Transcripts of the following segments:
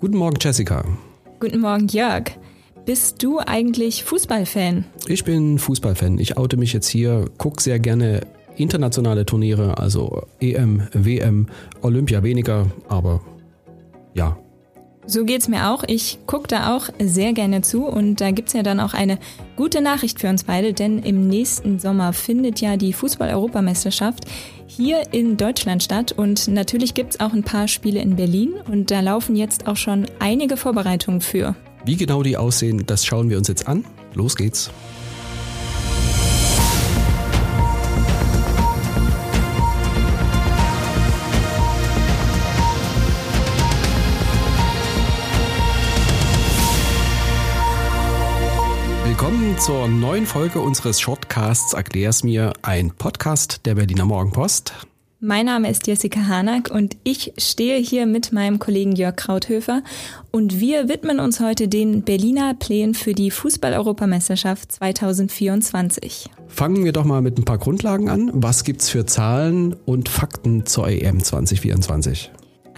Guten Morgen, Jessica. Guten Morgen, Jörg. Bist du eigentlich Fußballfan? Ich bin Fußballfan. Ich oute mich jetzt hier, gucke sehr gerne internationale Turniere, also EM, WM, Olympia weniger, aber ja. So geht's mir auch. Ich gucke da auch sehr gerne zu und da gibt's ja dann auch eine gute Nachricht für uns beide, denn im nächsten Sommer findet ja die Fußball-Europameisterschaft hier in Deutschland statt und natürlich gibt's auch ein paar Spiele in Berlin und da laufen jetzt auch schon einige Vorbereitungen für. Wie genau die aussehen, das schauen wir uns jetzt an. Los geht's. Willkommen zur neuen Folge unseres Shortcasts Erklär's mir, ein Podcast der Berliner Morgenpost. Mein Name ist Jessica Hanack und ich stehe hier mit meinem Kollegen Jörg Krauthöfer und wir widmen uns heute den Berliner Plänen für die Fußball-Europameisterschaft 2024. Fangen wir doch mal mit ein paar Grundlagen an. Was gibt's für Zahlen und Fakten zur EM 2024?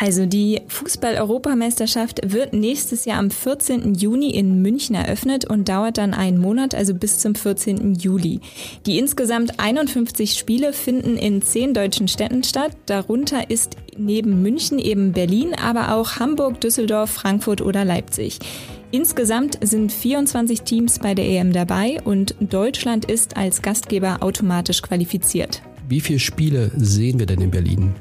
Also die Fußball-Europameisterschaft wird nächstes Jahr am 14. Juni in München eröffnet und dauert dann einen Monat, also bis zum 14. Juli. Die insgesamt 51 Spiele finden in zehn deutschen Städten statt. Darunter ist neben München eben Berlin, aber auch Hamburg, Düsseldorf, Frankfurt oder Leipzig. Insgesamt sind 24 Teams bei der EM dabei und Deutschland ist als Gastgeber automatisch qualifiziert. Wie viele Spiele sehen wir denn in Berlin?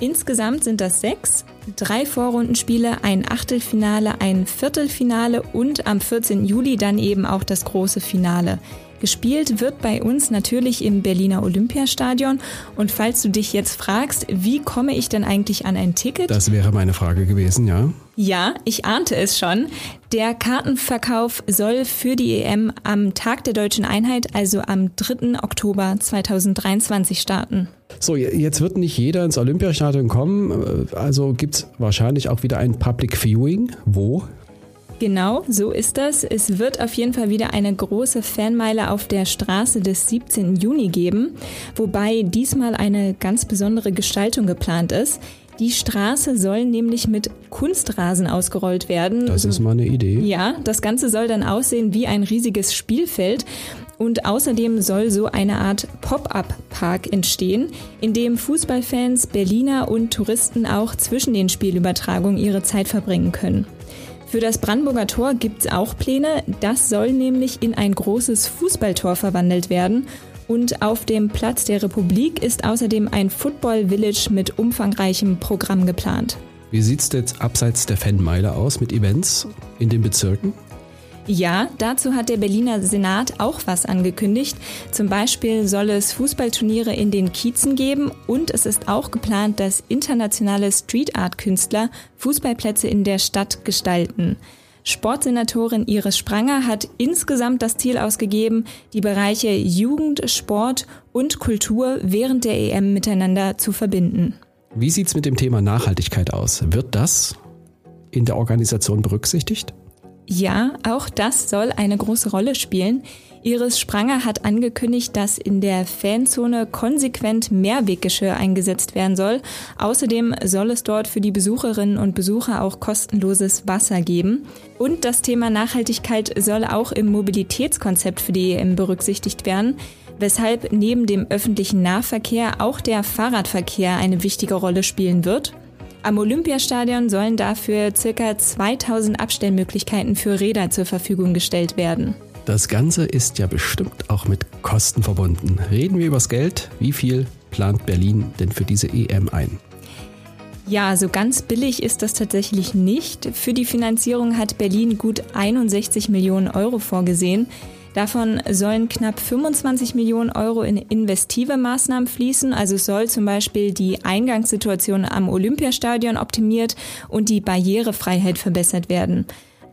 Insgesamt sind das sechs, drei Vorrundenspiele, ein Achtelfinale, ein Viertelfinale und am 14. Juli dann eben auch das große Finale. Gespielt wird bei uns natürlich im Berliner Olympiastadion. Und falls du dich jetzt fragst, wie komme ich denn eigentlich an ein Ticket? Das wäre meine Frage gewesen, ja. Ja, ich ahnte es schon. Der Kartenverkauf soll für die EM am Tag der deutschen Einheit, also am 3. Oktober 2023 starten. So, jetzt wird nicht jeder ins Olympiastadion kommen, also gibt es wahrscheinlich auch wieder ein Public Viewing. Wo? Genau, so ist das. Es wird auf jeden Fall wieder eine große Fanmeile auf der Straße des 17. Juni geben, wobei diesmal eine ganz besondere Gestaltung geplant ist. Die Straße soll nämlich mit Kunstrasen ausgerollt werden. Das ist mal eine Idee. Ja, das Ganze soll dann aussehen wie ein riesiges Spielfeld. Und außerdem soll so eine Art Pop-up-Park entstehen, in dem Fußballfans, Berliner und Touristen auch zwischen den Spielübertragungen ihre Zeit verbringen können. Für das Brandenburger Tor gibt es auch Pläne. Das soll nämlich in ein großes Fußballtor verwandelt werden. Und auf dem Platz der Republik ist außerdem ein Football Village mit umfangreichem Programm geplant. Wie sieht es jetzt abseits der Fanmeile aus mit Events in den Bezirken? Ja, dazu hat der Berliner Senat auch was angekündigt. Zum Beispiel soll es Fußballturniere in den Kiezen geben und es ist auch geplant, dass internationale Street Art Künstler Fußballplätze in der Stadt gestalten. Sportsenatorin Iris Spranger hat insgesamt das Ziel ausgegeben, die Bereiche Jugend, Sport und Kultur während der EM miteinander zu verbinden. Wie sieht's mit dem Thema Nachhaltigkeit aus? Wird das in der Organisation berücksichtigt? Ja, auch das soll eine große Rolle spielen. Iris Spranger hat angekündigt, dass in der Fanzone konsequent Mehrweggeschirr eingesetzt werden soll. Außerdem soll es dort für die Besucherinnen und Besucher auch kostenloses Wasser geben. Und das Thema Nachhaltigkeit soll auch im Mobilitätskonzept für die EM berücksichtigt werden weshalb neben dem öffentlichen Nahverkehr auch der Fahrradverkehr eine wichtige Rolle spielen wird. Am Olympiastadion sollen dafür ca. 2000 Abstellmöglichkeiten für Räder zur Verfügung gestellt werden. Das Ganze ist ja bestimmt auch mit Kosten verbunden. Reden wir übers Geld. Wie viel plant Berlin denn für diese EM ein? Ja, so ganz billig ist das tatsächlich nicht. Für die Finanzierung hat Berlin gut 61 Millionen Euro vorgesehen. Davon sollen knapp 25 Millionen Euro in investive Maßnahmen fließen. Also soll zum Beispiel die Eingangssituation am Olympiastadion optimiert und die Barrierefreiheit verbessert werden.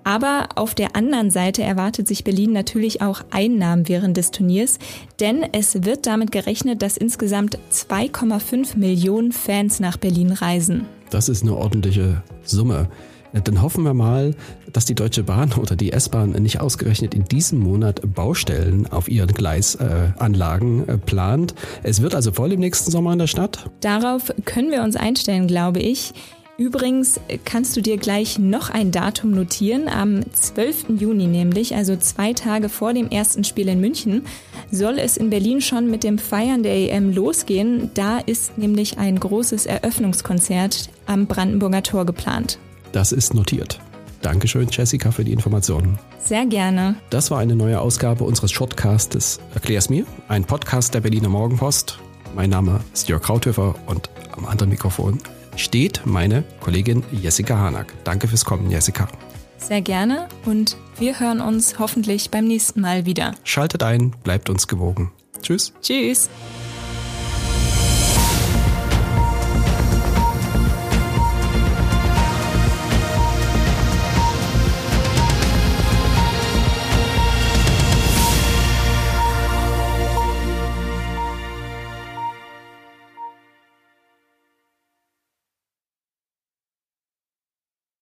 Aber auf der anderen Seite erwartet sich Berlin natürlich auch Einnahmen während des Turniers, denn es wird damit gerechnet, dass insgesamt 2,5 Millionen Fans nach Berlin reisen. Das ist eine ordentliche Summe. Dann hoffen wir mal, dass die Deutsche Bahn oder die S-Bahn nicht ausgerechnet in diesem Monat Baustellen auf ihren Gleisanlagen äh, plant. Es wird also voll im nächsten Sommer in der Stadt. Darauf können wir uns einstellen, glaube ich. Übrigens kannst du dir gleich noch ein Datum notieren. Am 12. Juni nämlich, also zwei Tage vor dem ersten Spiel in München, soll es in Berlin schon mit dem Feiern der EM losgehen. Da ist nämlich ein großes Eröffnungskonzert am Brandenburger Tor geplant. Das ist notiert. Dankeschön, Jessica, für die Informationen. Sehr gerne. Das war eine neue Ausgabe unseres Shortcastes Erklär's mir, ein Podcast der Berliner Morgenpost. Mein Name ist Jörg Krauthöfer und am anderen Mikrofon steht meine Kollegin Jessica Hanak. Danke fürs Kommen, Jessica. Sehr gerne und wir hören uns hoffentlich beim nächsten Mal wieder. Schaltet ein, bleibt uns gewogen. Tschüss. Tschüss.